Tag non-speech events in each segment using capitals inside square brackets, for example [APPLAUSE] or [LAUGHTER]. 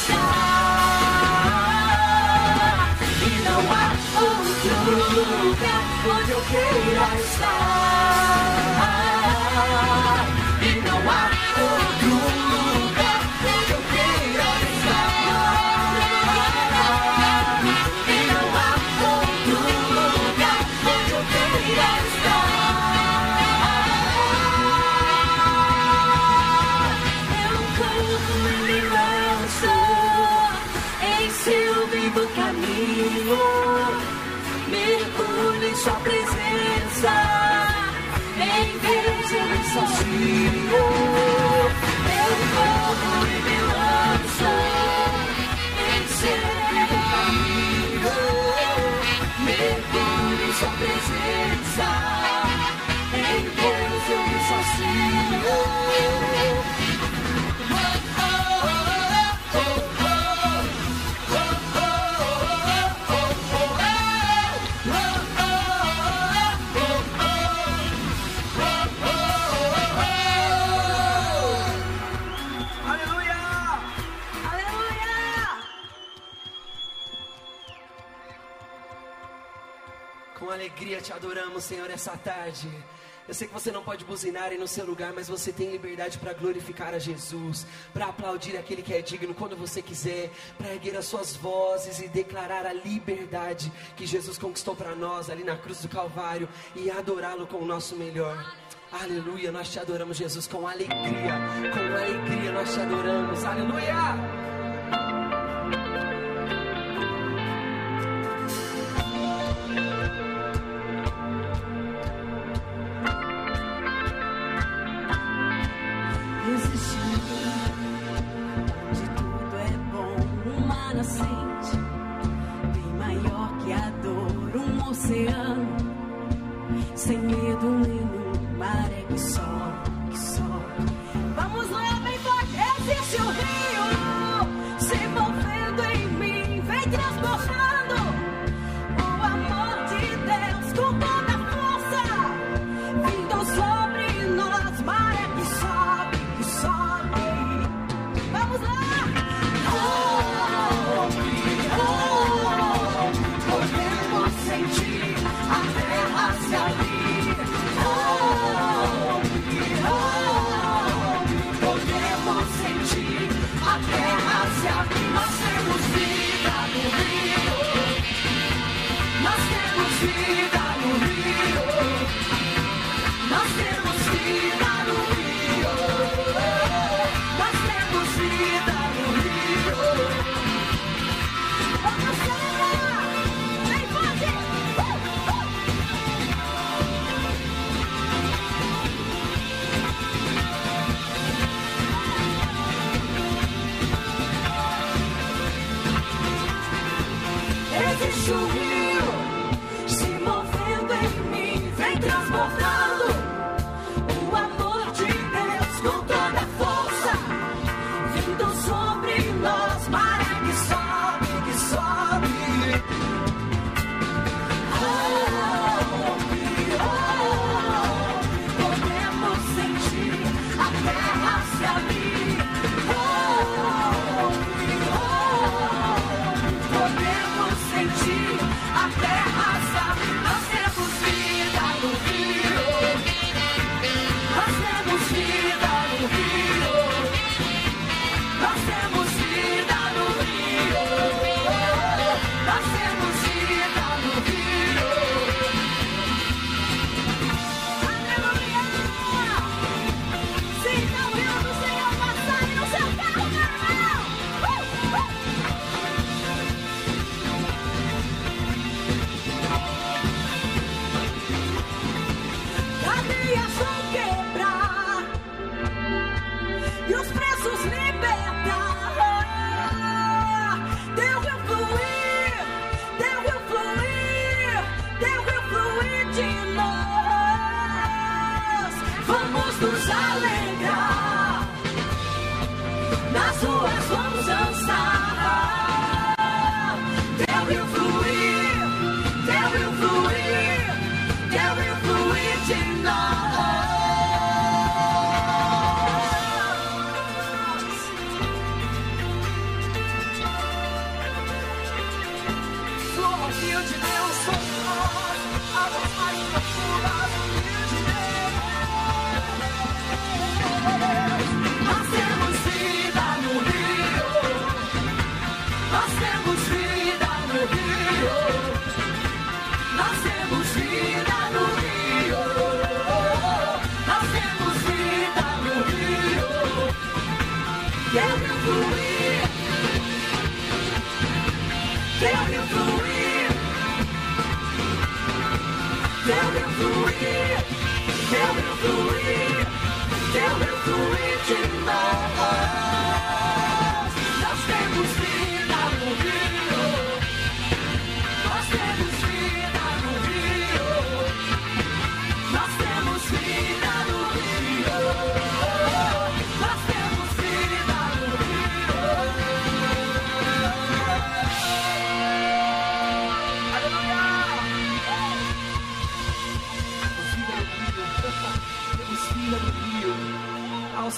achar. E não há outro lugar onde eu queira estar. sua presença. Em Deus eu exaustivo, meu corpo e meu lanço em seu caminho. Mergulho em sua presença. te adoramos, Senhor, essa tarde. Eu sei que você não pode buzinar em no seu lugar, mas você tem liberdade para glorificar a Jesus, para aplaudir aquele que é digno quando você quiser, para erguer as suas vozes e declarar a liberdade que Jesus conquistou para nós ali na cruz do Calvário e adorá-lo com o nosso melhor. Aleluia, nós te adoramos, Jesus, com alegria, com alegria nós te adoramos. Aleluia!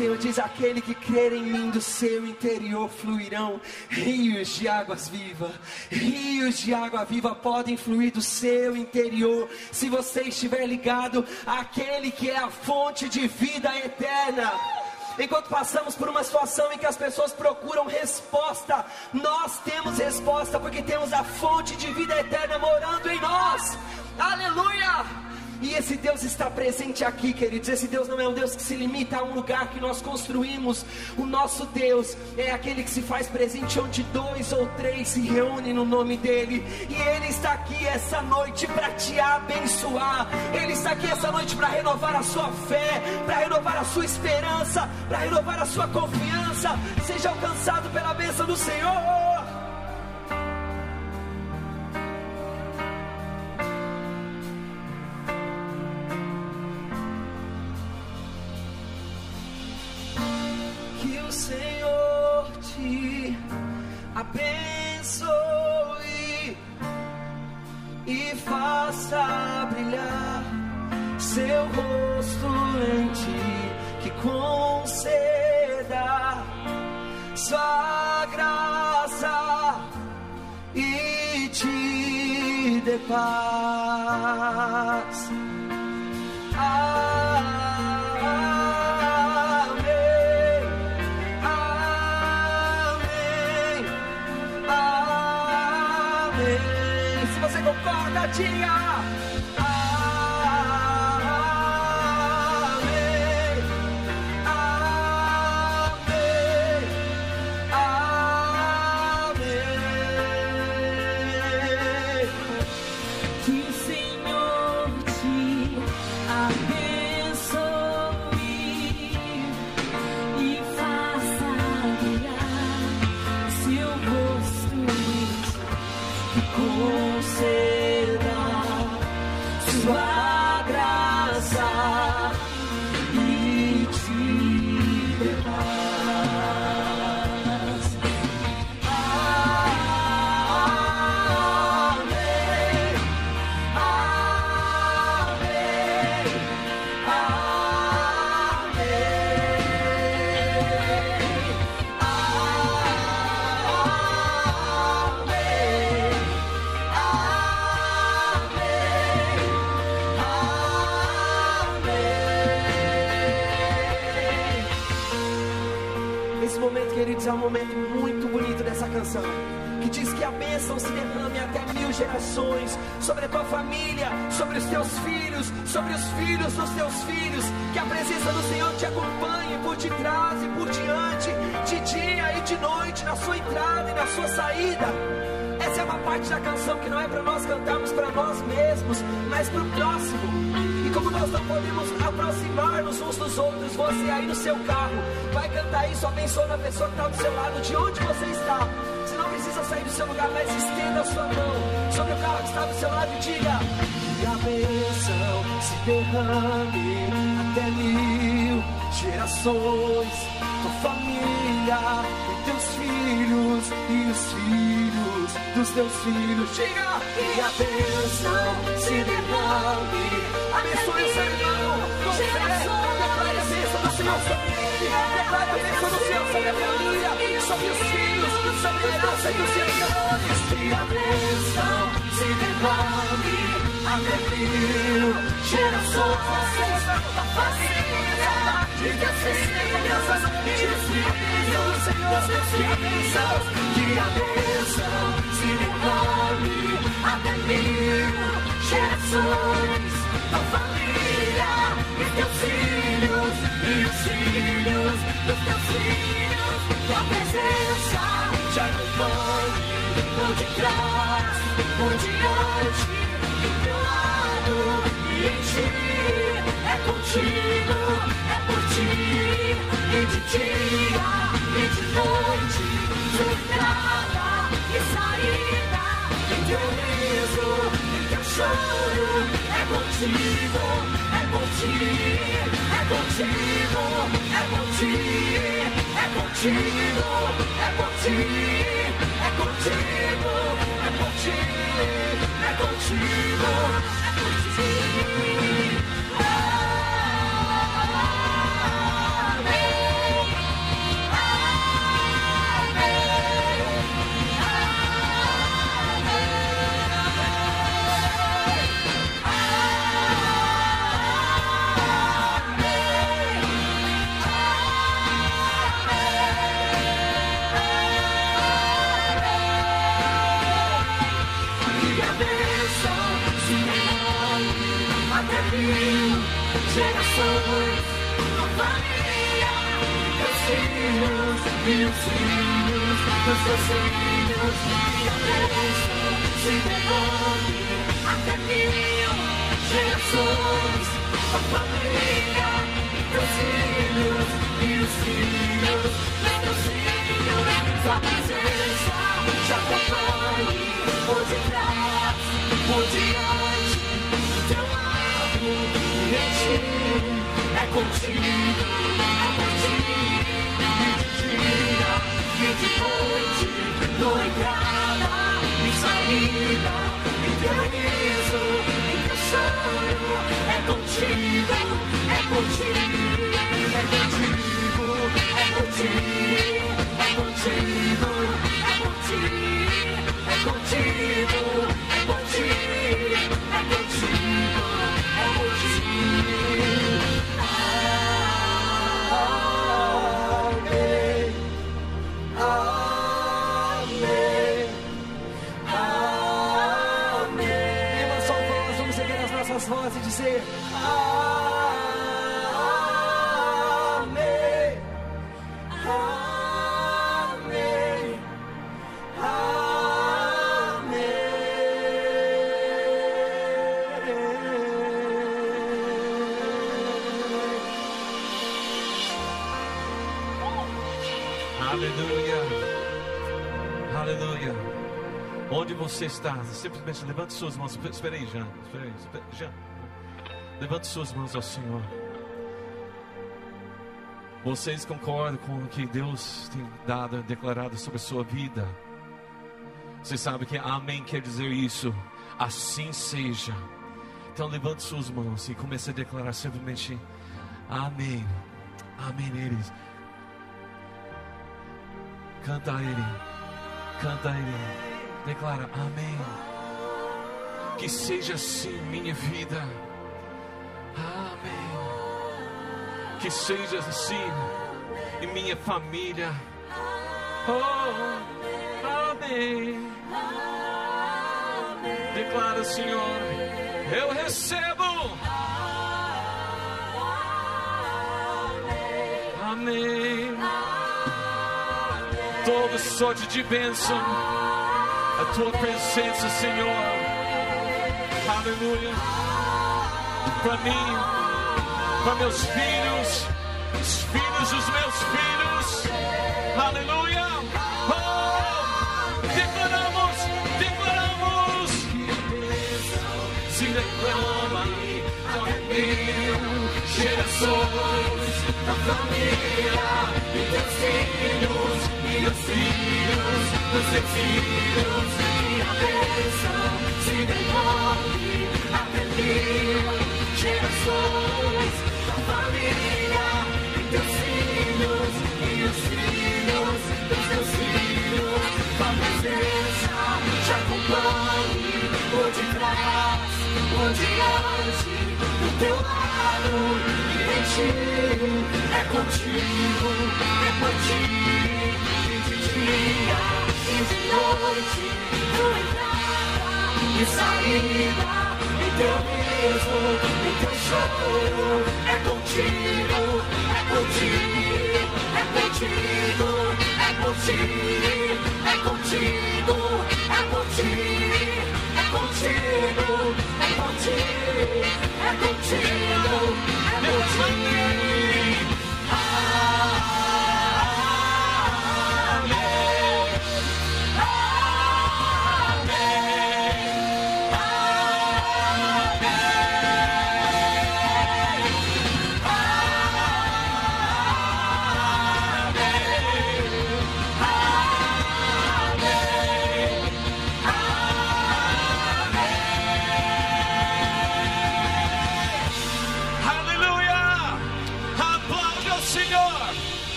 Senhor diz: aquele que crer em mim, do seu interior fluirão rios de águas vivas. Rios de água viva podem fluir do seu interior, se você estiver ligado àquele que é a fonte de vida eterna. Enquanto passamos por uma situação em que as pessoas procuram resposta, nós temos resposta porque temos a fonte de vida eterna morando em nós. Aleluia! E esse Deus está presente aqui, queridos. Esse Deus não é um Deus que se limita a um lugar que nós construímos. O nosso Deus é aquele que se faz presente onde dois ou três se reúnem no nome dEle. E Ele está aqui essa noite para te abençoar. Ele está aqui essa noite para renovar a sua fé, para renovar a sua esperança, para renovar a sua confiança. Seja alcançado pela bênção do Senhor. Te abençoe e faça brilhar seu rosto em ti, que conceda sua graça e te dê paz. Amém. Se você concorda, tia. Canção. Que diz que a bênção se derrame até mil gerações sobre a tua família, sobre os teus filhos, sobre os filhos dos teus filhos. Que a presença do Senhor te acompanhe por detrás e por diante, de dia e de noite, na sua entrada e na sua saída. Essa é uma parte da canção que não é para nós cantarmos para nós mesmos, mas para o próximo. E como nós não podemos aproximar-nos uns dos outros, você aí no seu carro vai cantar isso, abençoando a pessoa que está do seu lado, de onde você está. Sair do seu lugar, mas estenda a sua mão sobre o carro que está do seu lado e diga: Que a bênção se derrame até mil gerações, tua família e teus filhos e os filhos dos teus filhos. Diga que a bênção se derrame. Abençoe o seu irmão com fé. Declare a bênção do Senhor sobre ele. A bênção do Senhor sobre a família, sobre os esperança que os senhores te se gerações família teus filhos e de filhos, Senhor, teus filhos te se derrame abrevio gerações da família de teus filhos e os filhos dos teus filhos, tua presença te acompanhe por detrás, por diante, do teu lado e em ti. É contigo, é por ti, e de dia e de noite, entrada e saída, riso, choro. É contigo, é contigo, é contigo, é contigo, e os filhos teus filhos. Que a bênção se derrame até mil gerações. Tua família, filhos e os filhos teus filhos. Tua presença te acompanhe por detrás, por diante, teu lado e em. É contigo, é contigo, é contigo, é contigo, é contigo, é contigo. É contigo, é contigo, é contigo, é contigo. Amém, amém, amém. nossas vozes e dizer: Amém. Você está? Simplesmente levante suas mãos. Espera aí, Jean. Espera aí. Jean. Levante suas mãos ao Senhor. Vocês concordam com o que Deus tem dado, declarado sobre a sua vida? Você sabe que amém quer dizer isso. Assim seja. Então levante suas mãos e comece a declarar simplesmente amém. Amém eles. Canta a Ele. Canta a Ele. Declara amém. Que seja assim minha vida. Amém. Que seja assim em minha família. Oh, amém. Declara, Senhor, eu recebo. Amém. Toda sorte de bênção. A tua presença, Senhor. Aleluia. Para mim, para meus filhos, os filhos dos meus filhos. Aleluia. Oh, declaramos, declaramos. Se declama mil gerações da família e teus filhos, e os filhos dos teus filhos. E a bênção se devolve até mil gerações da família e teus filhos, e os filhos dos teus filhos. A presença te acompanhe por detrás, por diante, teu lado e em ti. É contigo, é por ti, e de dia e de noite, tua entrada e saída. Em teu riso, em teu choro, é contigo, é contigo, é contigo, é contigo, é contigo, é contigo, é contigo, é contigo, é contigo, é contigo.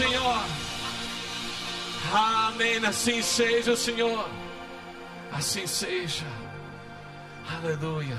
Senhor! Amém. Assim seja, Senhor. Assim seja. Aleluia.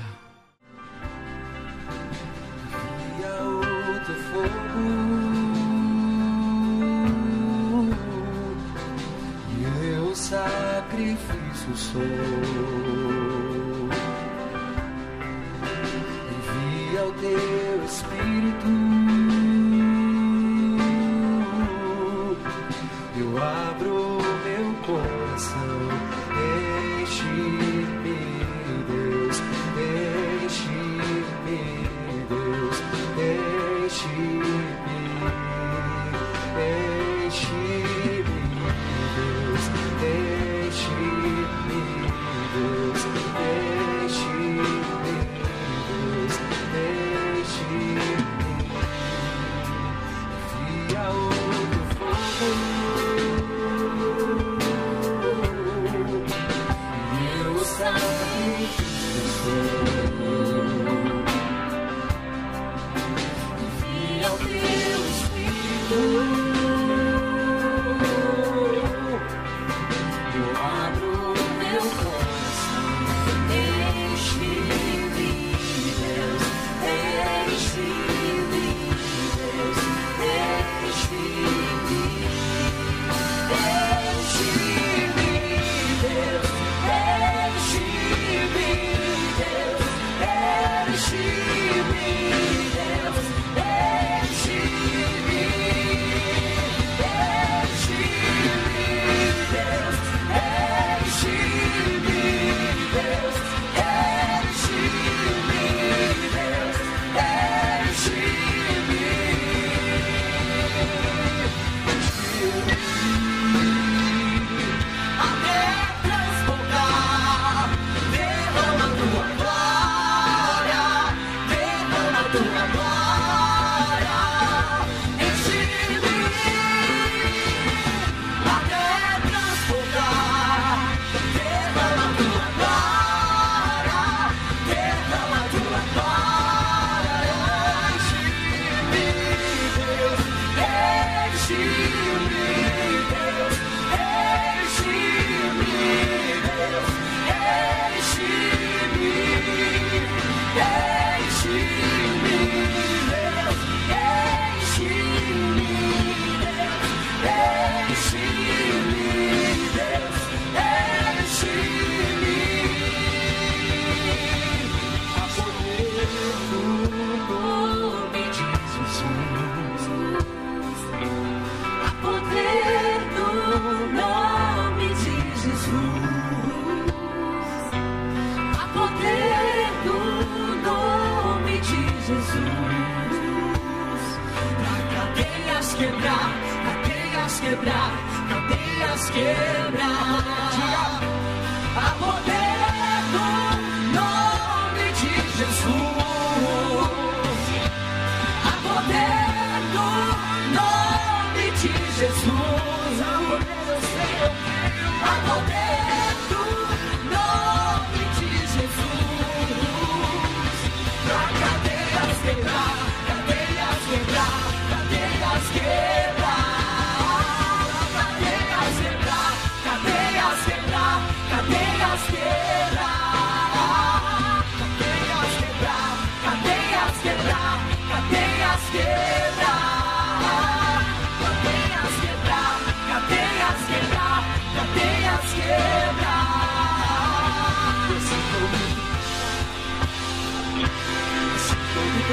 Quebrar. A poder do nome de Jesus. A poder do nome de Jesus.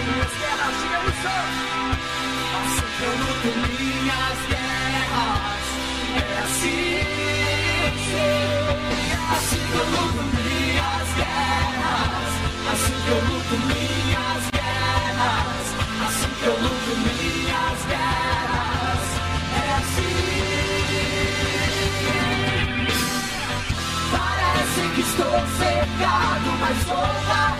Minhas guerras. Assim que eu luto minhas guerras, é assim. Assim que eu luto minhas guerras, assim que eu luto minhas guerras, assim que eu luto minhas guerras, é assim. Parece que estou cegado, mas sou guardado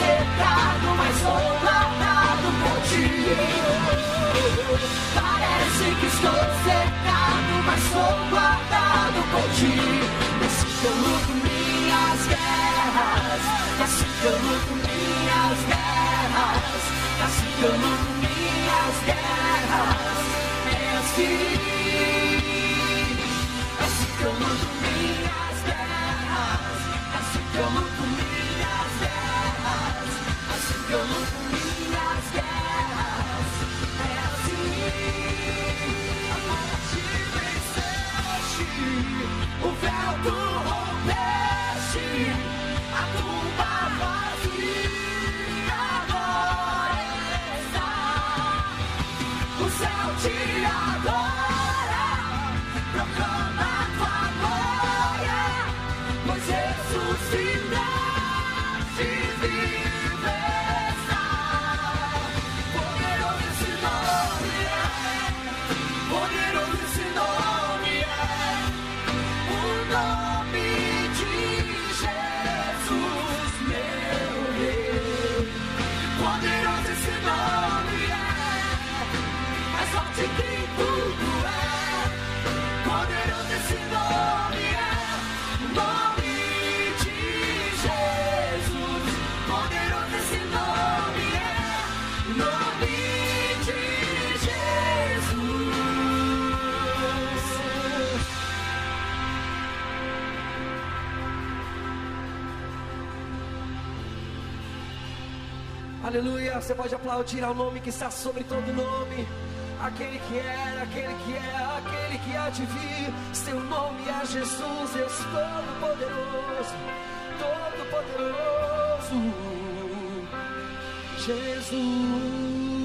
cegado, mas sou guardado por ti. Parece que estou cegado, mas sou guardado por ti. É assim que eu luto minhas guerras, é assim que eu luto minhas guerras, é assim que eu luto minhas guerras. É assim. Assim que eu minhas guerras. Assim. É Aleluia. Você pode aplaudir ao nome que está sobre todo nome. Aquele que era, aquele que é, aquele que há de vir. Seu nome é Jesus, Deus Todo-Poderoso. Todo-Poderoso. Jesus.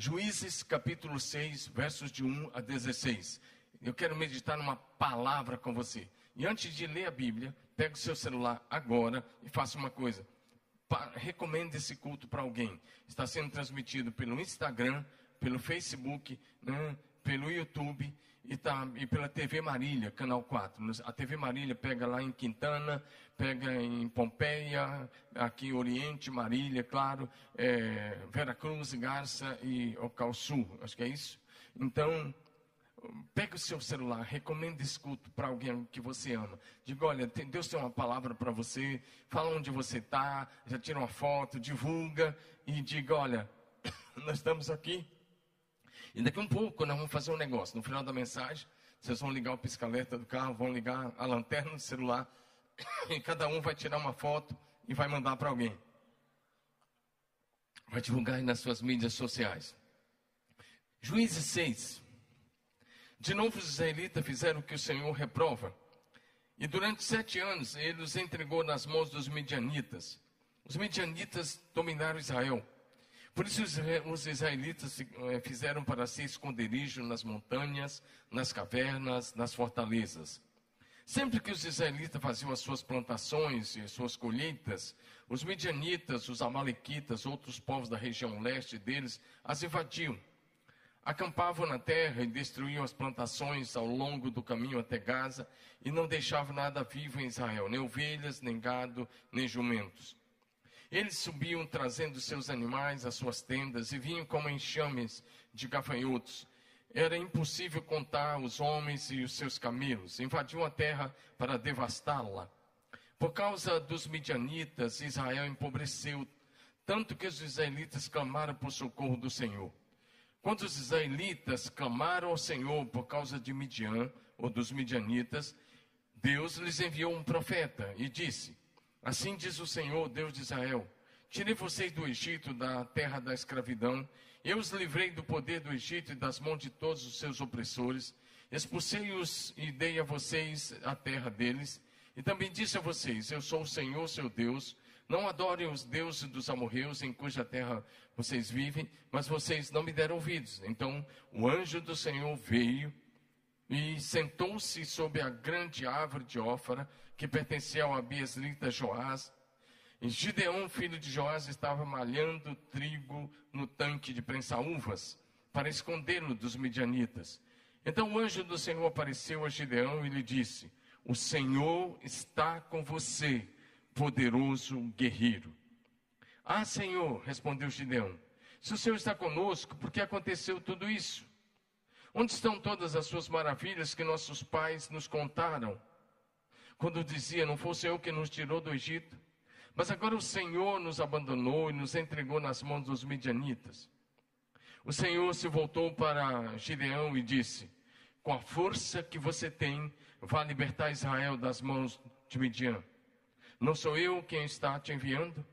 Juízes capítulo 6, versos de 1 a 16. Eu quero meditar numa palavra com você. E antes de ler a Bíblia, pega o seu celular agora e faça uma coisa. Recomende esse culto para alguém. Está sendo transmitido pelo Instagram, pelo Facebook, né, pelo YouTube e, tá, e pela TV Marília, canal 4. Nos- A TV Marília pega lá em Quintana, pega em Pompeia, aqui em Oriente, Marília, claro, é, Vera Cruz, Garça e Ocalçu, acho que é isso. Então, Pega o seu celular, recomenda esse culto para alguém que você ama. Diga, olha, Deus tem uma palavra para você. Fala onde você está, já tira uma foto, divulga e diga, olha, [COUGHS] nós estamos aqui. E daqui a um pouco nós vamos fazer um negócio. No final da mensagem, vocês vão ligar o pisca-alerta do carro, vão ligar a lanterna do celular [COUGHS] e cada um vai tirar uma foto e vai mandar para alguém. Vai divulgar nas suas mídias sociais. Juízes 6. De novo, os israelitas fizeram o que o Senhor reprova. E durante sete anos, ele os entregou nas mãos dos medianitas. Os medianitas dominaram Israel. Por isso, os israelitas eh, fizeram para si esconderijo nas montanhas, nas cavernas, nas fortalezas. Sempre que os israelitas faziam as suas plantações e as suas colheitas, os medianitas, os amalequitas, outros povos da região leste deles, as invadiam. Acampavam na terra e destruíam as plantações ao longo do caminho até Gaza e não deixavam nada vivo em Israel, nem ovelhas, nem gado, nem jumentos. Eles subiam trazendo seus animais às suas tendas e vinham como enxames de gafanhotos era impossível contar os homens e os seus camelos. Invadiam a terra para devastá-la. Por causa dos midianitas, Israel empobreceu, tanto que os israelitas clamaram por socorro do Senhor. Quando os israelitas clamaram ao Senhor por causa de Midian, ou dos midianitas, Deus lhes enviou um profeta e disse: Assim diz o Senhor, Deus de Israel: Tirei vocês do Egito, da terra da escravidão, eu os livrei do poder do Egito e das mãos de todos os seus opressores. Expulsei-os e dei a vocês a terra deles. E também disse a vocês: Eu sou o Senhor, seu Deus. Não adorem os deuses dos amorreus em cuja terra vocês vivem, mas vocês não me deram ouvidos. Então o anjo do Senhor veio e sentou-se sobre a grande árvore de Ófara, que pertencia ao Abieslita Joás, e Gideão, filho de Joás, estava malhando trigo no tanque de prensar uvas, para escondê-lo dos midianitas. Então o anjo do Senhor apareceu a Gideão e lhe disse: O Senhor está com você, poderoso guerreiro. Ah, Senhor, respondeu Gideão, se o Senhor está conosco, por que aconteceu tudo isso? Onde estão todas as suas maravilhas que nossos pais nos contaram? Quando dizia, não o Senhor que nos tirou do Egito? Mas agora o Senhor nos abandonou e nos entregou nas mãos dos midianitas. O Senhor se voltou para Gideão e disse: Com a força que você tem, vá libertar Israel das mãos de Midian. Não sou eu quem está te enviando?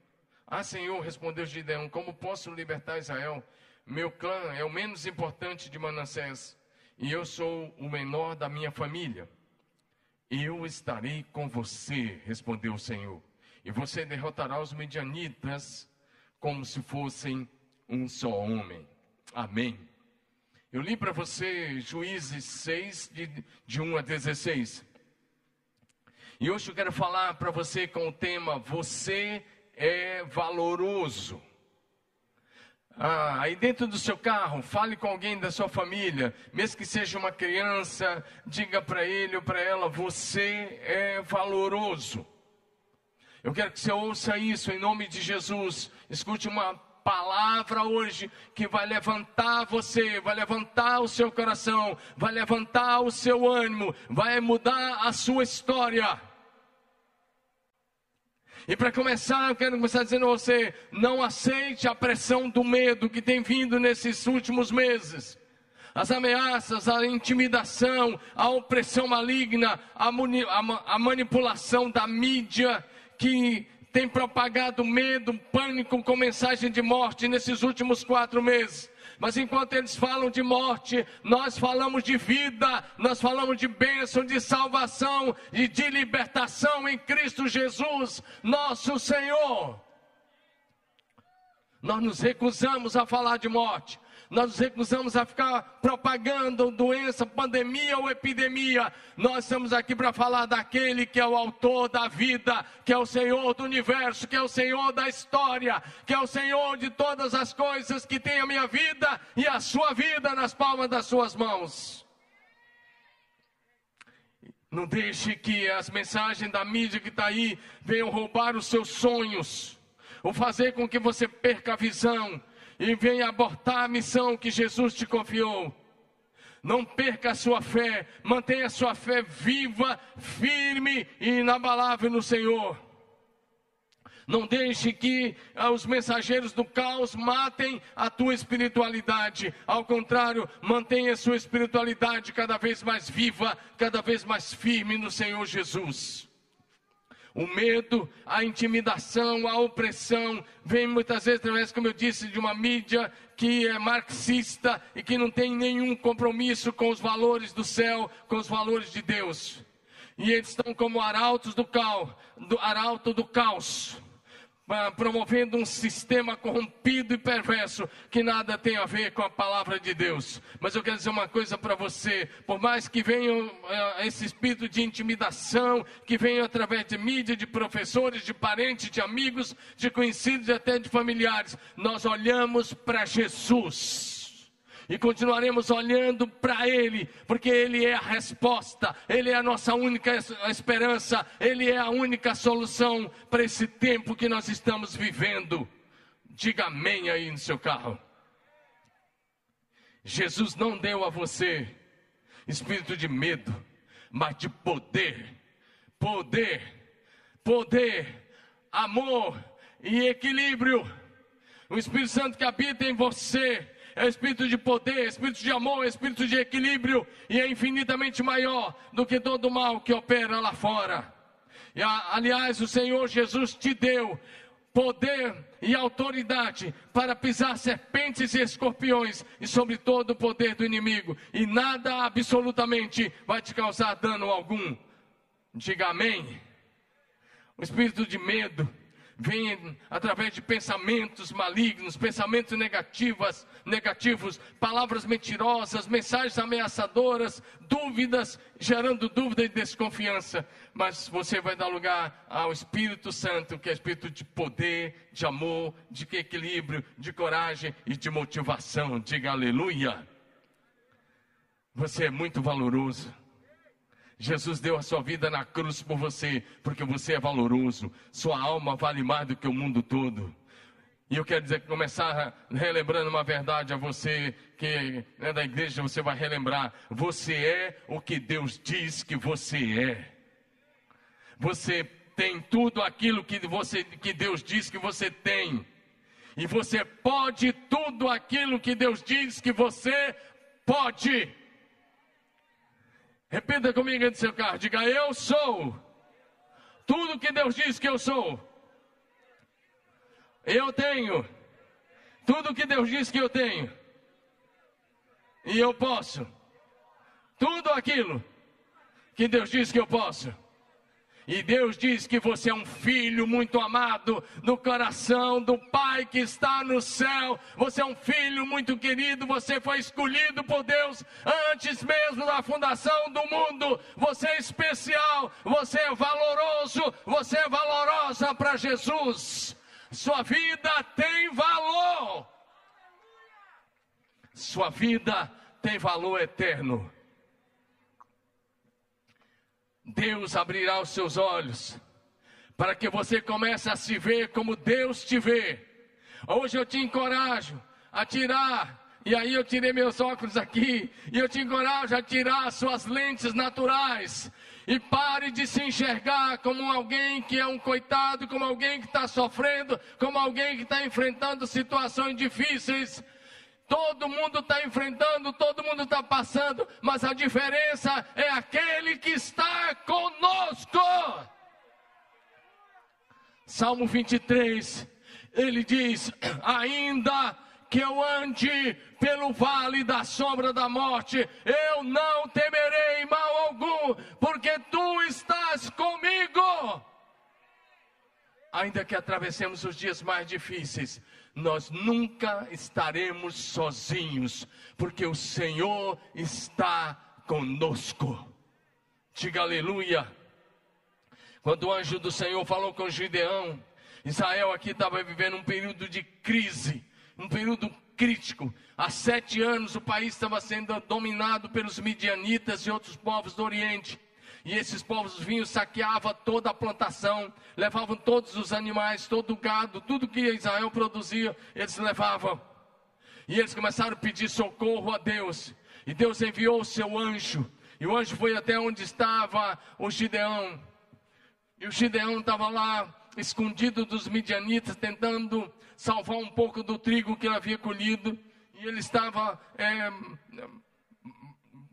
Ah, Senhor, respondeu Gideão: Como posso libertar Israel? Meu clã é o menos importante de Manassés e eu sou o menor da minha família. Eu estarei com você, respondeu o Senhor e você derrotará os medianitas como se fossem um só homem. Amém. Eu li para você Juízes 6, de, de 1 a 16. E hoje eu quero falar para você com o tema Você é valoroso. Ah, aí dentro do seu carro, fale com alguém da sua família, mesmo que seja uma criança, diga para ele ou para ela: Você é valoroso. Eu quero que você ouça isso em nome de Jesus. Escute uma palavra hoje que vai levantar você, vai levantar o seu coração, vai levantar o seu ânimo, vai mudar a sua história. E para começar, eu quero começar dizendo a você: não aceite a pressão do medo que tem vindo nesses últimos meses. As ameaças, a intimidação, a opressão maligna, a, a manipulação da mídia, que tem propagado medo, pânico com mensagem de morte nesses últimos quatro meses. Mas enquanto eles falam de morte, nós falamos de vida, nós falamos de bênção, de salvação e de libertação em Cristo Jesus, nosso Senhor. Nós nos recusamos a falar de morte, nós nos recusamos a ficar propagando doença, pandemia ou epidemia. Nós estamos aqui para falar daquele que é o autor da vida, que é o Senhor do universo, que é o Senhor da história, que é o Senhor de todas as coisas, que tem a minha vida e a sua vida nas palmas das suas mãos. Não deixe que as mensagens da mídia que está aí venham roubar os seus sonhos, ou fazer com que você perca a visão e venha abortar a missão que Jesus te confiou. Não perca a sua fé, mantenha a sua fé viva, firme e inabalável no Senhor. Não deixe que ah, os mensageiros do caos matem a tua espiritualidade. Ao contrário, mantenha a sua espiritualidade cada vez mais viva, cada vez mais firme no Senhor Jesus. O medo, a intimidação, a opressão, vem muitas vezes através, como eu disse, de uma mídia que é marxista e que não tem nenhum compromisso com os valores do céu, com os valores de Deus. E eles estão como arautos do caos, do arauto do caos promovendo um sistema corrompido e perverso que nada tem a ver com a palavra de Deus. Mas eu quero dizer uma coisa para você: por mais que venha eh, esse espírito de intimidação, que venha através de mídia, de professores, de parentes, de amigos, de conhecidos e até de familiares, nós olhamos para Jesus e continuaremos olhando para Ele, porque Ele é a resposta, Ele é a nossa única esperança, Ele é a única solução para esse tempo que nós estamos vivendo. Diga amém aí no seu carro. Jesus não deu a você espírito de medo, mas de poder, poder, poder, amor e equilíbrio. O Espírito Santo que habita em você é espírito de poder, espírito de amor, espírito de equilíbrio e é infinitamente maior do que todo o mal que opera lá fora. E, aliás, o Senhor Jesus te deu poder e autoridade para pisar serpentes e escorpiões e sobre todo o poder do inimigo, e nada absolutamente vai te causar dano algum. Diga amém. O espírito de medo vem através de pensamentos malignos, pensamentos negativos, negativos, palavras mentirosas, mensagens ameaçadoras, dúvidas, gerando dúvida e desconfiança. Mas você vai dar lugar ao Espírito Santo, que é espírito de poder, de amor, de equilíbrio, de coragem e de motivação. Diga aleluia. Você é muito valoroso. Jesus deu a sua vida na cruz por você, porque você é valoroso. Sua alma vale mais do que o mundo todo. E eu quero dizer que começar relembrando uma verdade a você que é da igreja, você vai relembrar. Você é o que Deus diz que você é. Você tem tudo aquilo que, você, que Deus diz que você tem. E você pode tudo aquilo que Deus diz que você pode. Repita comigo no seu carro. Diga: Eu sou tudo que Deus diz que eu sou. Eu tenho tudo que Deus diz que eu tenho. E eu posso tudo aquilo que Deus diz que eu posso. E Deus diz que você é um filho muito amado no coração do Pai que está no céu. Você é um filho muito querido. Você foi escolhido por Deus antes mesmo da fundação do mundo. Você é especial. Você é valoroso. Você é valorosa para Jesus. Sua vida tem valor. Sua vida tem valor eterno. Deus abrirá os seus olhos para que você comece a se ver como Deus te vê. Hoje eu te encorajo a tirar, e aí eu tirei meus óculos aqui, e eu te encorajo a tirar suas lentes naturais. E pare de se enxergar como alguém que é um coitado, como alguém que está sofrendo, como alguém que está enfrentando situações difíceis. Todo mundo está enfrentando, todo mundo está passando, mas a diferença é aquele que está conosco. Salmo 23, ele diz: Ainda que eu ande pelo vale da sombra da morte, eu não temerei mal algum, porque tu estás comigo. Ainda que atravessemos os dias mais difíceis, nós nunca estaremos sozinhos, porque o Senhor está conosco. Diga aleluia. Quando o anjo do Senhor falou com Gideão, Israel aqui estava vivendo um período de crise, um período crítico. Há sete anos o país estava sendo dominado pelos midianitas e outros povos do Oriente. E esses povos vinham, saqueavam toda a plantação, levavam todos os animais, todo o gado, tudo que Israel produzia, eles levavam. E eles começaram a pedir socorro a Deus. E Deus enviou o seu anjo. E o anjo foi até onde estava o Gideão. E o Gideão estava lá, escondido dos midianitas, tentando salvar um pouco do trigo que ele havia colhido. E ele estava é,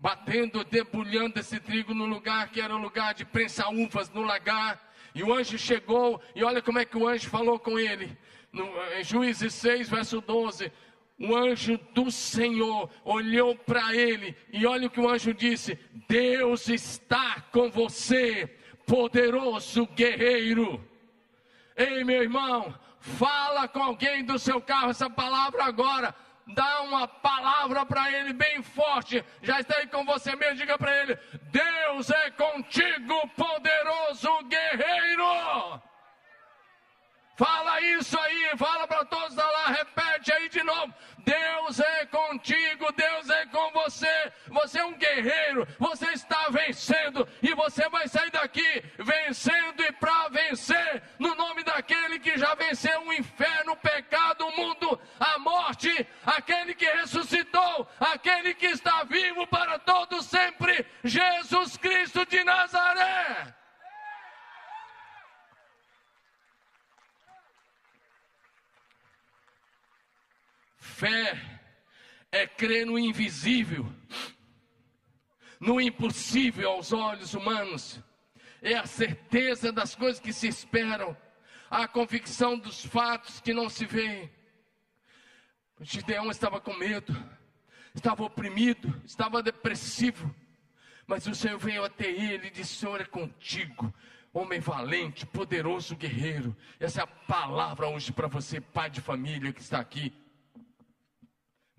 batendo, debulhando esse trigo no lugar que era o lugar de prensar uvas no lagar. E o anjo chegou, e olha como é que o anjo falou com ele. No, em Juízes 6, verso 12. O anjo do Senhor olhou para ele, e olha o que o anjo disse: Deus está com você, poderoso guerreiro. Ei, meu irmão, fala com alguém do seu carro essa palavra agora dá uma palavra para ele bem forte. Já está aí com você mesmo, diga para ele: Deus é contigo, poderoso guerreiro. Fala isso aí, fala para todos lá, repete aí de novo. Deus é contigo, Deus é com você. Você é um guerreiro, você está vencendo e você vai sair daqui vencendo e para vencer no nome daquele que já venceu o inferno, o pecado, o mundo, a morte, aquele que ressuscitou, aquele que está vivo para todos sempre, Jesus Cristo de Nazaré. Fé é crer no invisível, no impossível aos olhos humanos, é a certeza das coisas que se esperam, a convicção dos fatos que não se veem. Gideão estava com medo, estava oprimido, estava depressivo, mas o Senhor veio até ele e disse: Senhor é contigo, homem valente, poderoso guerreiro. Essa é a palavra hoje para você, pai de família que está aqui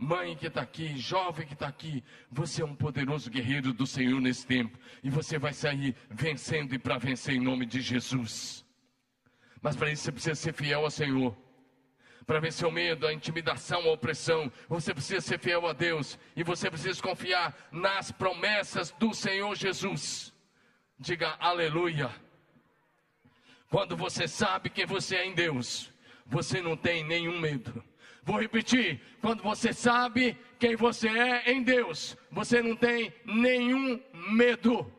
mãe que está aqui, jovem que está aqui, você é um poderoso guerreiro do Senhor nesse tempo, e você vai sair vencendo e para vencer em nome de Jesus. Mas para isso você precisa ser fiel ao Senhor. Para vencer o medo, a intimidação, a opressão, você precisa ser fiel a Deus e você precisa confiar nas promessas do Senhor Jesus. Diga aleluia. Quando você sabe quem você é em Deus, você não tem nenhum medo. Vou repetir: quando você sabe quem você é em Deus, você não tem nenhum medo.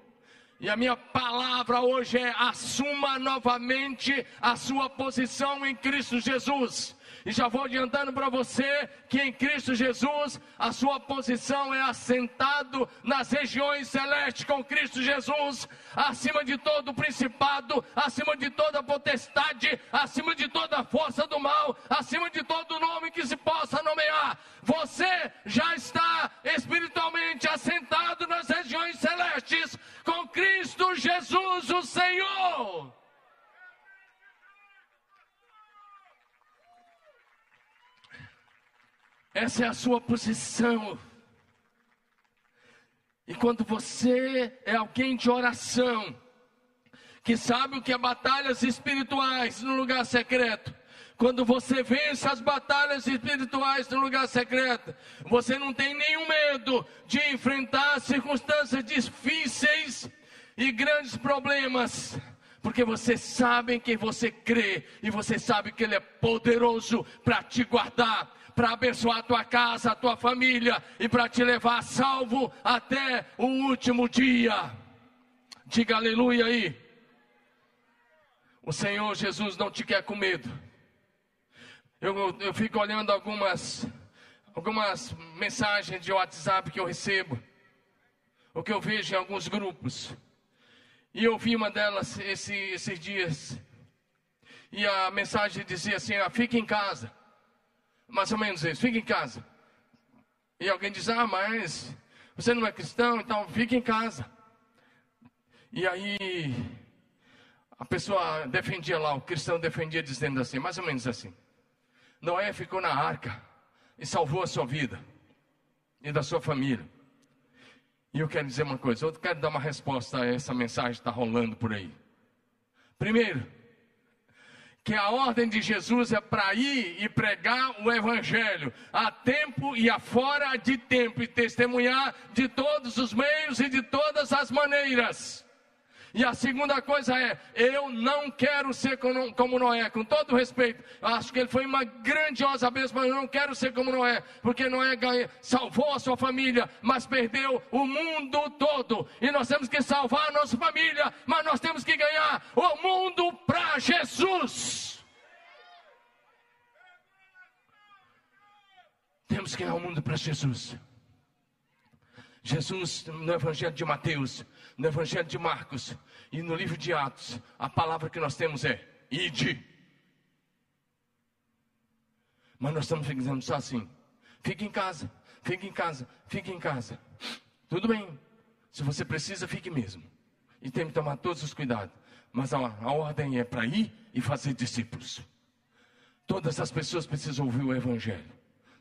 E a minha palavra hoje é: assuma novamente a sua posição em Cristo Jesus. E já vou adiantando para você que em Cristo Jesus a sua posição é assentado nas regiões celestes com Cristo Jesus, acima de todo principado, acima de toda potestade, acima de toda força do mal, acima de todo nome que se possa nomear. Você já está espiritualmente assentado nas regiões celestes com Cristo Jesus, o Senhor. Essa é a sua posição. E quando você é alguém de oração, que sabe o que é batalhas espirituais no lugar secreto, quando você vence as batalhas espirituais no lugar secreto, você não tem nenhum medo de enfrentar circunstâncias difíceis e grandes problemas, porque você sabe em quem você crê e você sabe que Ele é poderoso para te guardar, para abençoar a tua casa, a tua família e para te levar salvo até o último dia. Diga aleluia aí. O Senhor Jesus não te quer com medo. Eu, eu fico olhando algumas, algumas mensagens de WhatsApp que eu recebo, o que eu vejo em alguns grupos. E eu vi uma delas esse, esses dias. E a mensagem dizia assim: ah, fique em casa. Mais ou menos isso, fique em casa. E alguém diz: Ah, mas você não é cristão, então fique em casa. E aí a pessoa defendia lá, o cristão defendia dizendo assim, mais ou menos assim. Noé ficou na arca e salvou a sua vida e da sua família. E eu quero dizer uma coisa, eu quero dar uma resposta a essa mensagem que está rolando por aí. Primeiro, que a ordem de Jesus é para ir e pregar o Evangelho a tempo e fora de tempo e testemunhar de todos os meios e de todas as maneiras. E a segunda coisa é: eu não quero ser como Noé, com todo respeito. Acho que ele foi uma grandiosa bênção, mas eu não quero ser como Noé, porque Noé ganha, salvou a sua família, mas perdeu o mundo todo. E nós temos que salvar a nossa família, mas nós temos que ganhar o mundo para Jesus. Temos que ganhar o mundo para Jesus. Jesus, no Evangelho de Mateus, no Evangelho de Marcos e no livro de Atos, a palavra que nós temos é: ide. Mas nós estamos dizendo só assim: fique em casa, fique em casa, fique em casa. Tudo bem, se você precisa, fique mesmo. E tem que tomar todos os cuidados. Mas a, a ordem é para ir e fazer discípulos. Todas as pessoas precisam ouvir o Evangelho.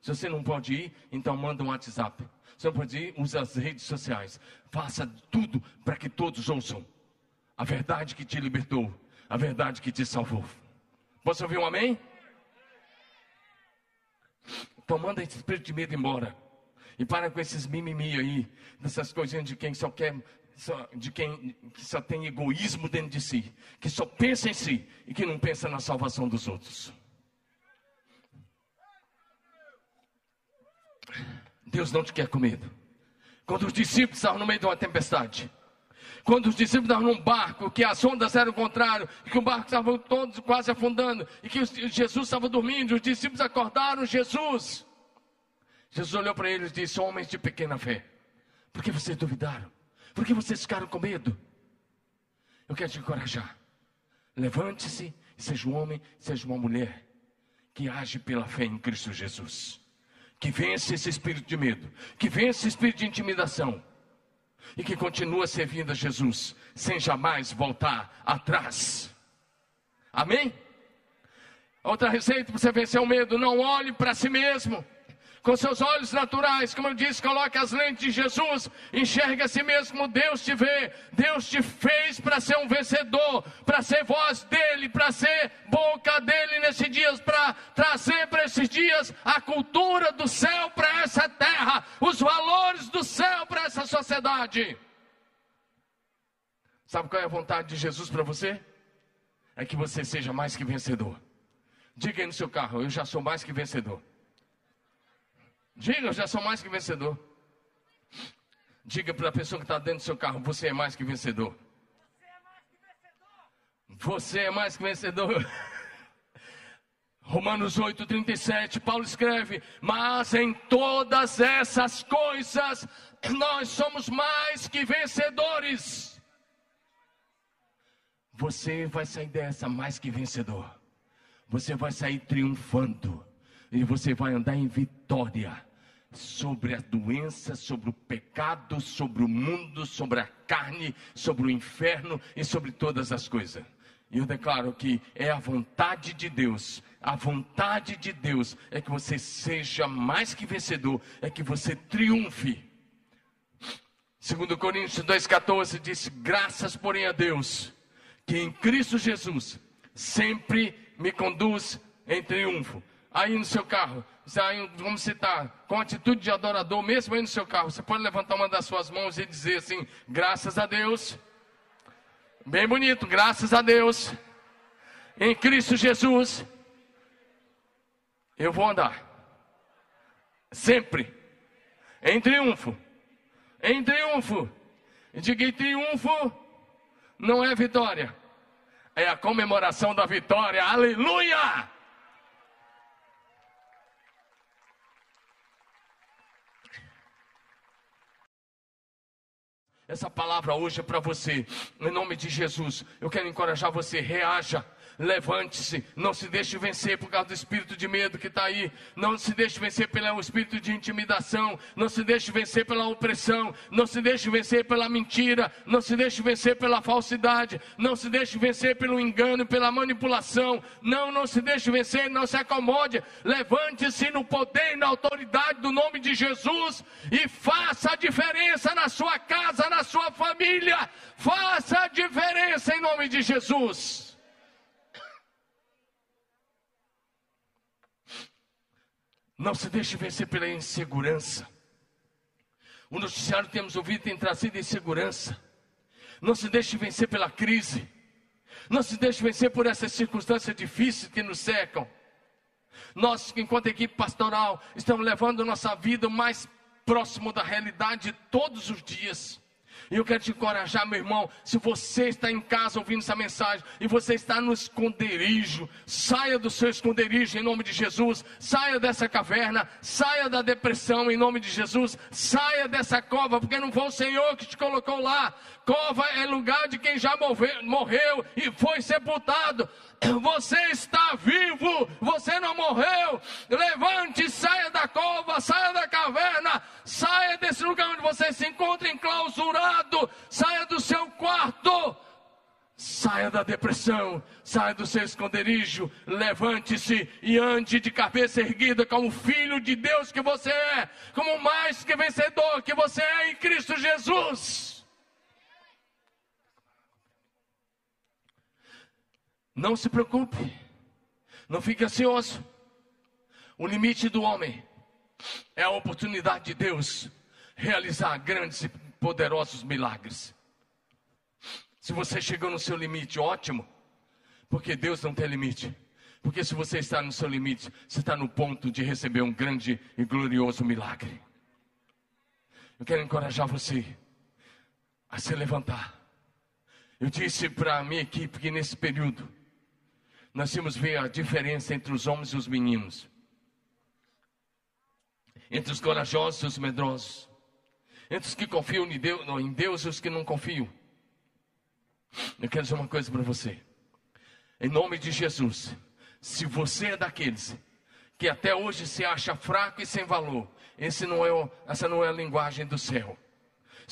Se você não pode ir, então manda um WhatsApp. Se não pode ir, use as redes sociais. Faça tudo para que todos ouçam a verdade que te libertou, a verdade que te salvou. Posso ouvir um amém? Então manda esse espírito de medo embora. E para com esses mimimi aí, dessas coisinhas de quem só quer, só, de quem que só tem egoísmo dentro de si, que só pensa em si e que não pensa na salvação dos outros. Deus não te quer com medo. Quando os discípulos estavam no meio de uma tempestade, quando os discípulos estavam num barco, que as ondas eram o contrário, e que o barco estava todos quase afundando, e que Jesus estava dormindo, os discípulos acordaram Jesus. Jesus olhou para eles e disse: Homens de pequena fé, por que vocês duvidaram? Por que vocês ficaram com medo? Eu quero te encorajar. Levante-se seja um homem, seja uma mulher que age pela fé em Cristo Jesus que vence esse espírito de medo, que vence esse espírito de intimidação e que continua servindo a Jesus sem jamais voltar atrás. Amém? Outra receita para você vencer o medo: não olhe para si mesmo com seus olhos naturais, como eu disse, coloque as lentes de Jesus, enxergue a si mesmo Deus te vê. Deus te fez para ser um vencedor, para ser voz dele, para ser boca dele nesses dias, para trazer para esses dias a cultura do céu para essa terra, os valores do céu para essa sociedade. Sabe qual é a vontade de Jesus para você? É que você seja mais que vencedor. Diga aí no seu carro: Eu já sou mais que vencedor. Diga, eu já sou mais que vencedor. Diga para a pessoa que está dentro do seu carro: Você é mais que vencedor. Você é mais que vencedor. [LAUGHS] Romanos 8,37, Paulo escreve: Mas em todas essas coisas nós somos mais que vencedores. Você vai sair dessa mais que vencedor. Você vai sair triunfando e você vai andar em vitória sobre a doença, sobre o pecado, sobre o mundo, sobre a carne, sobre o inferno e sobre todas as coisas. E eu declaro que é a vontade de Deus, a vontade de Deus é que você seja mais que vencedor, é que você triunfe. Segundo Coríntios 2,14 diz, graças porém a Deus, que em Cristo Jesus sempre me conduz em triunfo aí no seu carro, aí, vamos citar, com atitude de adorador, mesmo aí no seu carro, você pode levantar uma das suas mãos e dizer assim: graças a Deus, bem bonito, graças a Deus, em Cristo Jesus, eu vou andar, sempre, em triunfo, em triunfo, diga em triunfo, não é vitória, é a comemoração da vitória, aleluia! Essa palavra hoje é para você, em nome de Jesus. Eu quero encorajar você, reaja Levante-se, não se deixe vencer por causa do espírito de medo que está aí, não se deixe vencer pelo espírito de intimidação, não se deixe vencer pela opressão, não se deixe vencer pela mentira, não se deixe vencer pela falsidade, não se deixe vencer pelo engano, pela manipulação, não, não se deixe vencer, não se acomode, levante-se no poder e na autoridade do nome de Jesus e faça a diferença na sua casa, na sua família, faça a diferença em nome de Jesus. Não se deixe vencer pela insegurança. O noticiário que temos ouvido tem trazido insegurança. Não se deixe vencer pela crise. Não se deixe vencer por essas circunstâncias difíceis que nos cercam. Nós, enquanto equipe pastoral, estamos levando nossa vida mais próximo da realidade todos os dias. E eu quero te encorajar, meu irmão. Se você está em casa ouvindo essa mensagem e você está no esconderijo, saia do seu esconderijo em nome de Jesus. Saia dessa caverna, saia da depressão em nome de Jesus. Saia dessa cova, porque não foi o Senhor que te colocou lá. Cova é lugar de quem já morreu e foi sepultado. Você está vivo, você não morreu. Levante, saia da cova, saia da caverna, saia desse lugar onde você se encontra enclausurado, saia do seu quarto. Saia da depressão, saia do seu esconderijo, levante-se e ande de cabeça erguida como filho de Deus que você é, como mais que vencedor que você é em Cristo Jesus. Não se preocupe, não fique ansioso. O limite do homem é a oportunidade de Deus realizar grandes e poderosos milagres. Se você chegou no seu limite, ótimo, porque Deus não tem limite. Porque se você está no seu limite, você está no ponto de receber um grande e glorioso milagre. Eu quero encorajar você a se levantar. Eu disse para a minha equipe que nesse período, nós temos ver a diferença entre os homens e os meninos, entre os corajosos e os medrosos, entre os que confiam em Deus, não, em Deus e os que não confiam. Eu quero dizer uma coisa para você, em nome de Jesus, se você é daqueles que até hoje se acha fraco e sem valor, esse não é, essa não é a linguagem do céu.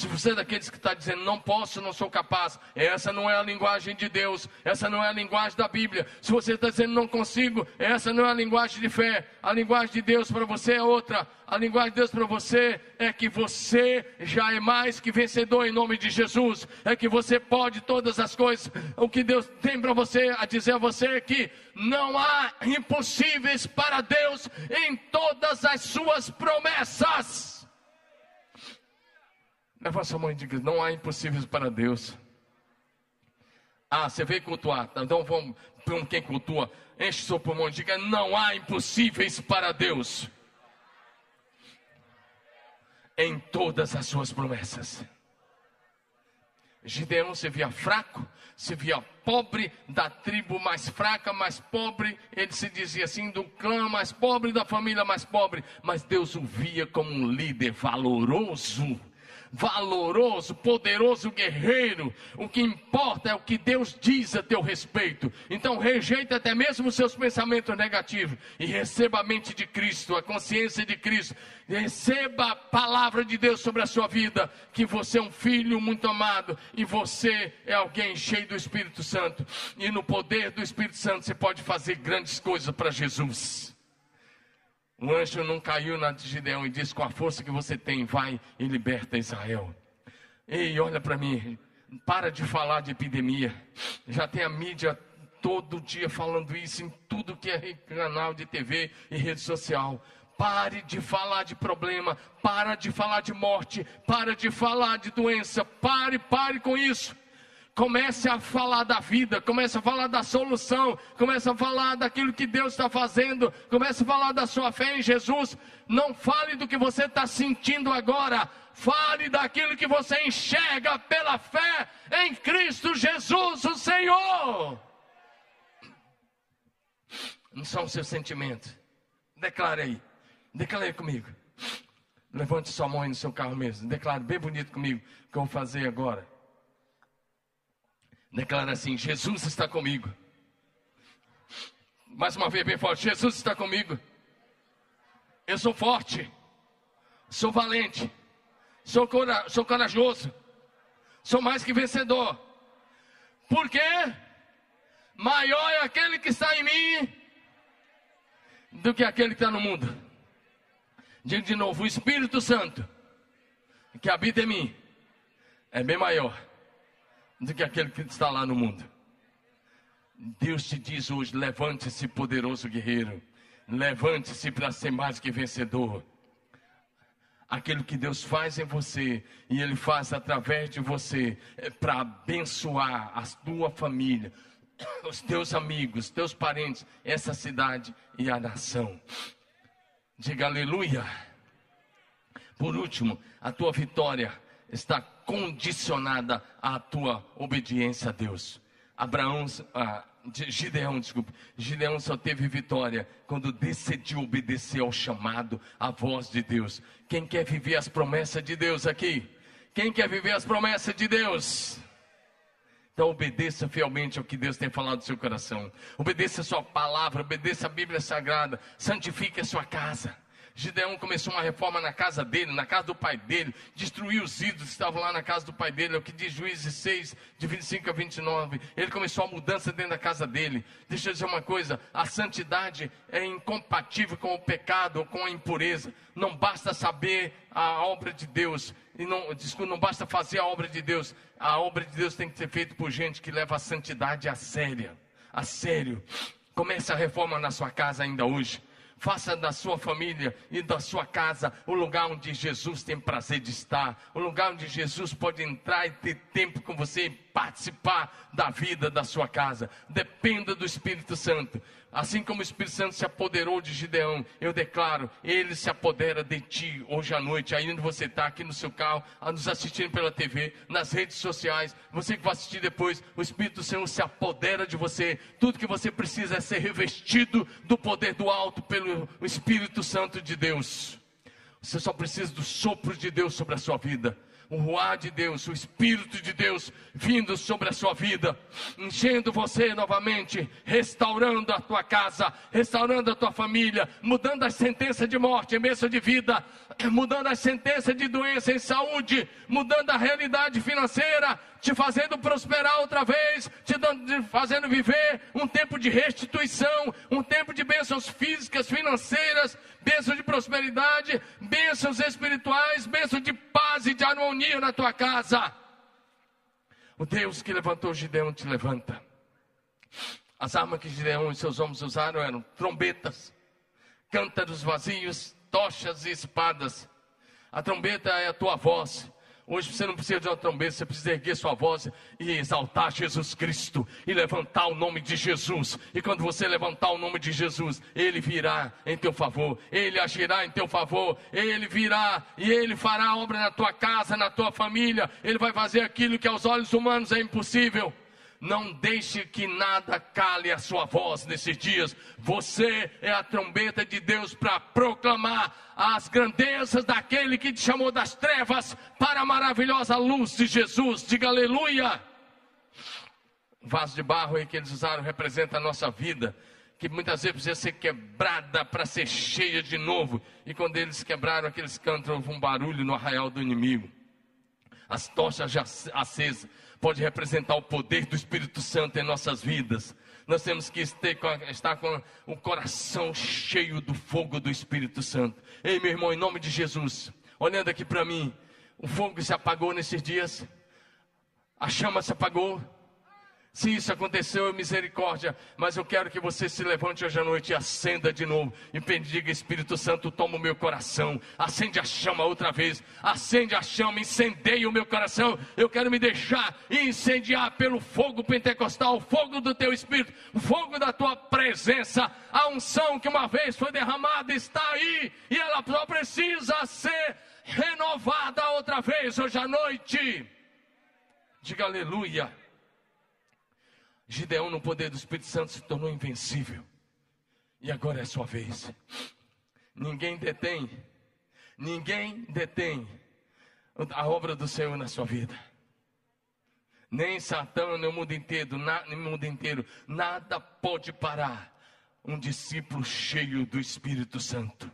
Se você é daqueles que está dizendo não posso, não sou capaz, essa não é a linguagem de Deus, essa não é a linguagem da Bíblia. Se você está dizendo não consigo, essa não é a linguagem de fé. A linguagem de Deus para você é outra. A linguagem de Deus para você é que você já é mais que vencedor em nome de Jesus. É que você pode todas as coisas. O que Deus tem para você a dizer a você é que não há impossíveis para Deus em todas as suas promessas. Leva sua mão e diga: não há impossíveis para Deus. Ah, você veio cultuar, tá, então vamos para quem cultua. Enche seu pulmão e diga: não há impossíveis para Deus. Em todas as suas promessas. Gideão se via fraco, se via pobre, da tribo mais fraca, mais pobre, ele se dizia assim, do clã mais pobre, da família mais pobre, mas Deus o via como um líder valoroso valoroso, poderoso guerreiro. O que importa é o que Deus diz a teu respeito. Então rejeita até mesmo os seus pensamentos negativos e receba a mente de Cristo, a consciência de Cristo. Receba a palavra de Deus sobre a sua vida, que você é um filho muito amado e você é alguém cheio do Espírito Santo. E no poder do Espírito Santo você pode fazer grandes coisas para Jesus. O anjo não caiu na de Gideão e disse: Com a força que você tem, vai e liberta Israel. Ei, olha para mim, para de falar de epidemia. Já tem a mídia todo dia falando isso em tudo que é canal de TV e rede social. Pare de falar de problema, para de falar de morte, para de falar de doença, pare, pare com isso. Comece a falar da vida, comece a falar da solução, comece a falar daquilo que Deus está fazendo, comece a falar da sua fé em Jesus. Não fale do que você está sentindo agora, fale daquilo que você enxerga pela fé em Cristo Jesus, o Senhor. Não são seus sentimentos. Declare aí, declare comigo. Levante sua mão aí no seu carro mesmo, declare bem bonito comigo o que eu vou fazer agora. Declara assim: Jesus está comigo. Mais uma vez, bem forte: Jesus está comigo. Eu sou forte, sou valente, sou, cora sou corajoso, sou mais que vencedor. Porque maior é aquele que está em mim do que aquele que está no mundo. Digo de novo: o Espírito Santo que habita em mim é bem maior do que aquele que está lá no mundo. Deus te diz hoje: levante-se, poderoso guerreiro. Levante-se para ser mais que vencedor. Aquilo que Deus faz em você e Ele faz através de você é para abençoar a tua família, [COUGHS] os teus amigos, teus parentes, essa cidade e a nação. Diga aleluia. Por último, a tua vitória está condicionada à tua obediência a Deus. Abraão, ah, Gideão, desculpe, Gideão só teve vitória quando decidiu obedecer ao chamado, à voz de Deus. Quem quer viver as promessas de Deus aqui? Quem quer viver as promessas de Deus? Então obedeça fielmente ao que Deus tem falado no seu coração. Obedeça a sua palavra, obedeça a Bíblia Sagrada, santifique a sua casa. Gideão começou uma reforma na casa dele, na casa do pai dele, destruiu os ídolos que estavam lá na casa do pai dele, é o que diz Juízes 6, de 25 a 29. Ele começou a mudança dentro da casa dele. Deixa eu dizer uma coisa: a santidade é incompatível com o pecado ou com a impureza. Não basta saber a obra de Deus, e não, desculpa, não basta fazer a obra de Deus. A obra de Deus tem que ser feita por gente que leva a santidade a sério. A sério. Comece a reforma na sua casa ainda hoje. Faça da sua família e da sua casa o lugar onde Jesus tem prazer de estar, o lugar onde Jesus pode entrar e ter tempo com você e participar da vida da sua casa. Dependa do Espírito Santo. Assim como o Espírito Santo se apoderou de Gideão, eu declaro, ele se apodera de ti hoje à noite, aí onde você está, aqui no seu carro, a nos assistindo pela TV, nas redes sociais, você que vai assistir depois, o Espírito Santo se apodera de você. Tudo que você precisa é ser revestido do poder do alto pelo Espírito Santo de Deus. Você só precisa do sopro de Deus sobre a sua vida o ruar de Deus, o Espírito de Deus vindo sobre a sua vida, enchendo você novamente, restaurando a tua casa, restaurando a tua família, mudando as sentenças de morte em bênção de vida, mudando as sentenças de doença em saúde, mudando a realidade financeira, te fazendo prosperar outra vez, te dando, te fazendo viver um tempo de restituição, um tempo de bênçãos físicas, financeiras, bênçãos de prosperidade, bênçãos espirituais, bênçãos de paz e de harmonia na tua casa. O Deus que levantou Gideão te levanta. As armas que Gideão e seus homens usaram eram trombetas, cântaros vazios, tochas e espadas. A trombeta é a tua voz. Hoje você não precisa de uma trombeta, você precisa erguer sua voz e exaltar Jesus Cristo e levantar o nome de Jesus. E quando você levantar o nome de Jesus, Ele virá em teu favor, Ele agirá em teu favor, Ele virá e Ele fará obra na tua casa, na tua família. Ele vai fazer aquilo que aos olhos humanos é impossível. Não deixe que nada cale a sua voz nesses dias. Você é a trombeta de Deus para proclamar as grandezas daquele que te chamou das trevas para a maravilhosa luz de Jesus. Diga aleluia. O vaso de barro aí que eles usaram representa a nossa vida, que muitas vezes precisa ser quebrada para ser cheia de novo. E quando eles quebraram aqueles cantos, houve um barulho no arraial do inimigo. As tochas já acesas pode representar o poder do Espírito Santo em nossas vidas. Nós temos que estar com o coração cheio do fogo do Espírito Santo. Ei, meu irmão, em nome de Jesus, olhando aqui para mim, o fogo se apagou nesses dias, a chama se apagou, se isso aconteceu, é misericórdia. Mas eu quero que você se levante hoje à noite e acenda de novo. E bendiga, Espírito Santo, toma o meu coração. Acende a chama outra vez. Acende a chama, incendeia o meu coração. Eu quero me deixar incendiar pelo fogo pentecostal, o fogo do teu Espírito, o fogo da tua presença. A unção que uma vez foi derramada está aí. E ela só precisa ser renovada outra vez hoje à noite. Diga aleluia. Gideão, no poder do Espírito Santo, se tornou invencível. E agora é a sua vez. Ninguém detém, ninguém detém a obra do Senhor na sua vida. Nem Satã, nem o mundo inteiro, na, mundo inteiro, nada pode parar um discípulo cheio do Espírito Santo.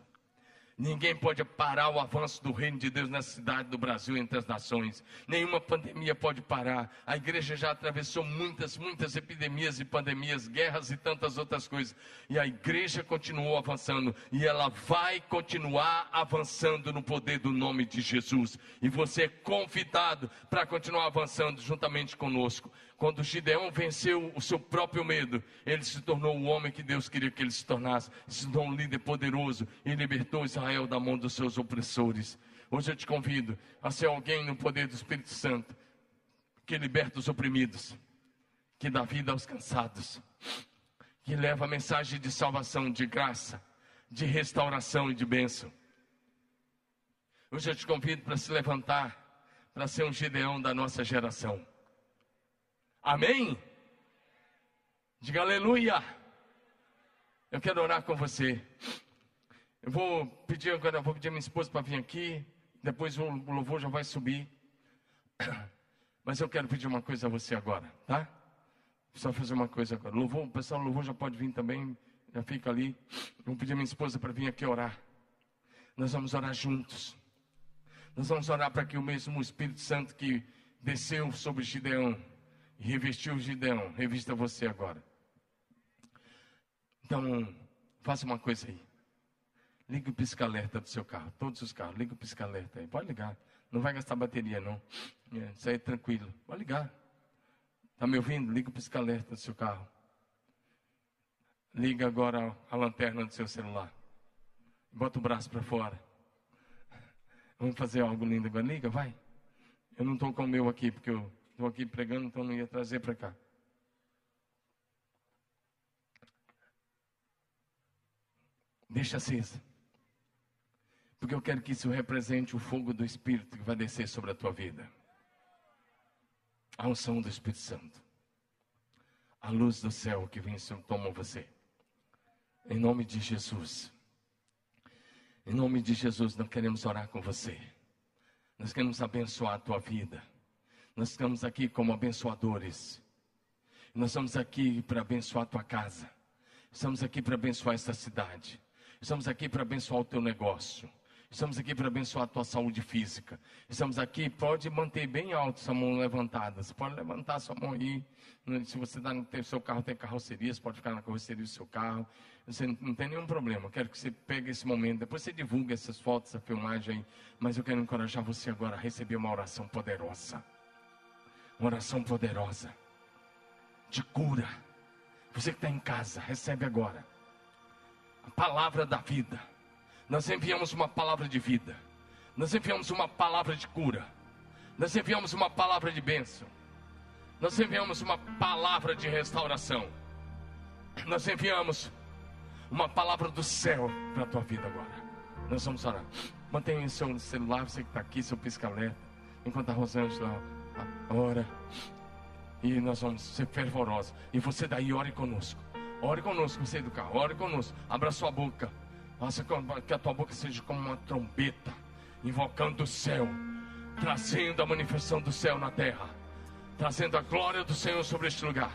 Ninguém pode parar o avanço do reino de Deus na cidade do Brasil entre as nações. Nenhuma pandemia pode parar. A igreja já atravessou muitas, muitas epidemias e pandemias, guerras e tantas outras coisas. E a igreja continuou avançando. E ela vai continuar avançando no poder do nome de Jesus. E você é convidado para continuar avançando juntamente conosco. Quando Gideão venceu o seu próprio medo, ele se tornou o homem que Deus queria que ele se tornasse. Se tornou um líder poderoso e libertou Israel da mão dos seus opressores. Hoje eu te convido a ser alguém no poder do Espírito Santo, que liberta os oprimidos, que dá vida aos cansados, que leva a mensagem de salvação, de graça, de restauração e de bênção. Hoje eu te convido para se levantar para ser um Gideão da nossa geração. Amém? Diga aleluia. Eu quero orar com você. Eu vou pedir agora, vou pedir a minha esposa para vir aqui. Depois o louvor já vai subir. [COUGHS] Mas eu quero pedir uma coisa a você agora, tá? Só fazer uma coisa agora. Louvor, o pessoal louvor já pode vir também. Já fica ali. Eu vou pedir a minha esposa para vir aqui orar. Nós vamos orar juntos. Nós vamos orar para que o mesmo Espírito Santo que desceu sobre Gideão revestiu Gideão, revista você agora. Então, faça uma coisa aí. Liga o pisca-alerta do seu carro, todos os carros, liga o pisca-alerta aí. Pode ligar, não vai gastar bateria não. É, isso aí é tranquilo, pode ligar. Está me ouvindo? Liga o pisca-alerta do seu carro. Liga agora a lanterna do seu celular. Bota o braço para fora. Vamos fazer algo lindo agora. Liga, vai. Eu não estou com o meu aqui, porque eu estou aqui pregando, então não ia trazer para cá. Deixa acesa. Porque eu quero que isso represente o fogo do Espírito que vai descer sobre a tua vida. A unção do Espírito Santo. A luz do céu que vem e toma você. Em nome de Jesus. Em nome de Jesus, nós queremos orar com você. Nós queremos abençoar a tua vida. Nós estamos aqui como abençoadores. Nós estamos aqui para abençoar a tua casa. Estamos aqui para abençoar essa cidade. Estamos aqui para abençoar o teu negócio. Estamos aqui para abençoar a tua saúde física. Estamos aqui, pode manter bem alto sua mão levantada. Você pode levantar sua mão aí. Se você está no seu carro, tem carroceria, você pode ficar na carroceria do seu carro. Você não tem nenhum problema. Quero que você pegue esse momento. Depois você divulga essas fotos, essa filmagem aí. Mas eu quero encorajar você agora a receber uma oração poderosa. Uma oração poderosa. De cura. Você que está em casa, recebe agora. A palavra da vida nós enviamos uma palavra de vida. Nós enviamos uma palavra de cura. Nós enviamos uma palavra de bênção. Nós enviamos uma palavra de restauração. Nós enviamos uma palavra do céu para a tua vida agora. Nós vamos orar. Mantenha seu celular, você que está aqui, seu pisca-alerta, enquanto a Rosângela ora. E nós vamos ser fervorosos. E você daí ore conosco. Ore conosco, você carro, ore conosco. Abra sua boca. Faça que a tua boca seja como uma trombeta, invocando o céu, trazendo a manifestação do céu na terra, trazendo a glória do Senhor sobre este lugar,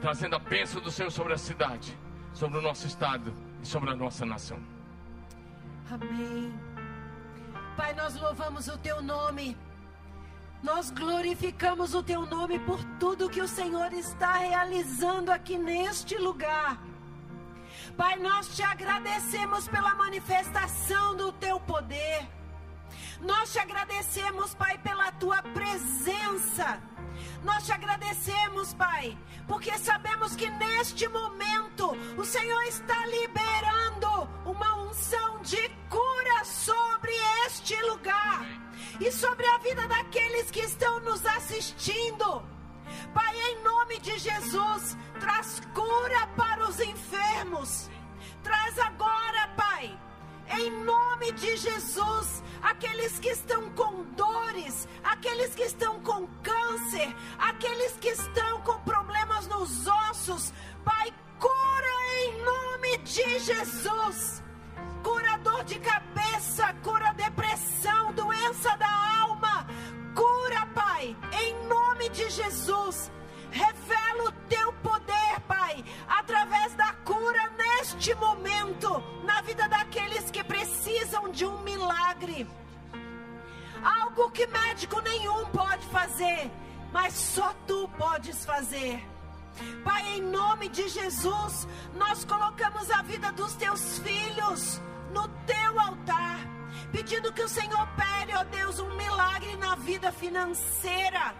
trazendo a bênção do Senhor sobre a cidade, sobre o nosso estado e sobre a nossa nação. Amém. Pai, nós louvamos o teu nome. Nós glorificamos o teu nome por tudo que o Senhor está realizando aqui neste lugar. Pai, nós te agradecemos pela manifestação do teu poder. Nós te agradecemos, Pai, pela tua presença. Nós te agradecemos, Pai, porque sabemos que neste momento o Senhor está liberando uma unção de cura sobre este lugar e sobre a vida daqueles que estão nos assistindo. Pai, em nome de Jesus, traz cura para os enfermos. Traz agora, Pai, em nome de Jesus, aqueles que estão com dores, aqueles que estão com câncer, aqueles que estão com problemas nos ossos, Pai, cura em nome de Jesus. Cura dor de cabeça, cura depressão, doença da alma, cura, Pai, em nome de Jesus. Revela o teu poder, Pai, através da cura neste momento, na vida daqueles que precisam de um milagre. Algo que médico nenhum pode fazer, mas só tu podes fazer. Pai, em nome de Jesus, nós colocamos a vida dos teus filhos no teu altar, pedindo que o Senhor opere, ó Deus, um milagre na vida financeira.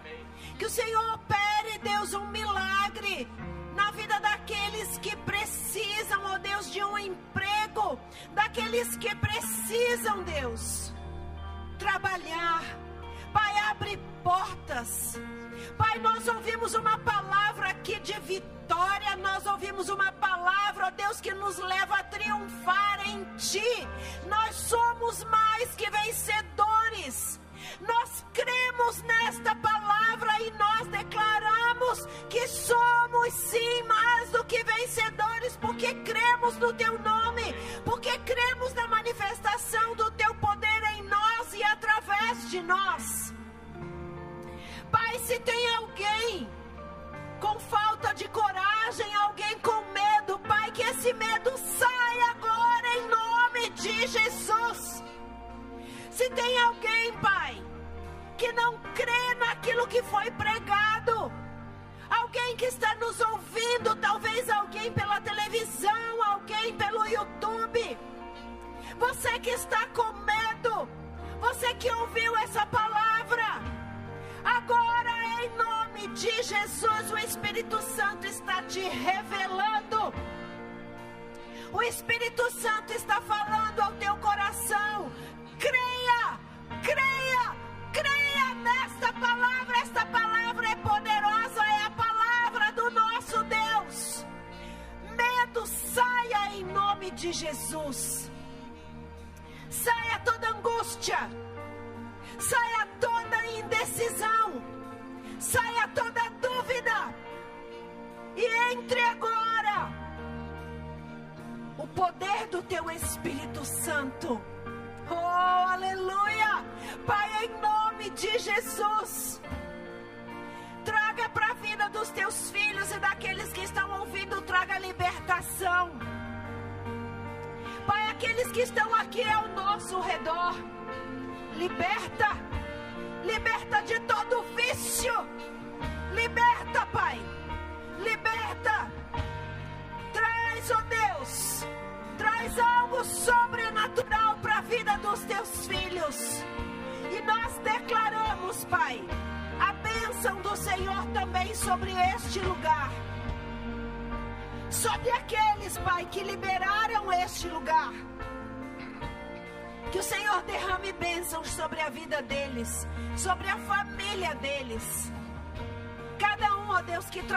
Que o Senhor opere, Deus, um milagre na vida daqueles que precisam, ó Deus, de um emprego, daqueles que precisam, Deus, trabalhar. Pai, abre portas. Pai, nós ouvimos uma palavra aqui de vitória, nós ouvimos uma palavra, ó Deus, que nos leva a triunfar em Ti. Nós somos mais que vencedores. Nós cremos nesta palavra e nós declaramos que somos sim mais do que vencedores, porque cremos no Teu nome, porque cremos na manifestação do Teu poder em nós e através de nós. Pai, se tem alguém com falta de coragem,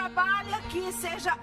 trabalha aqui seja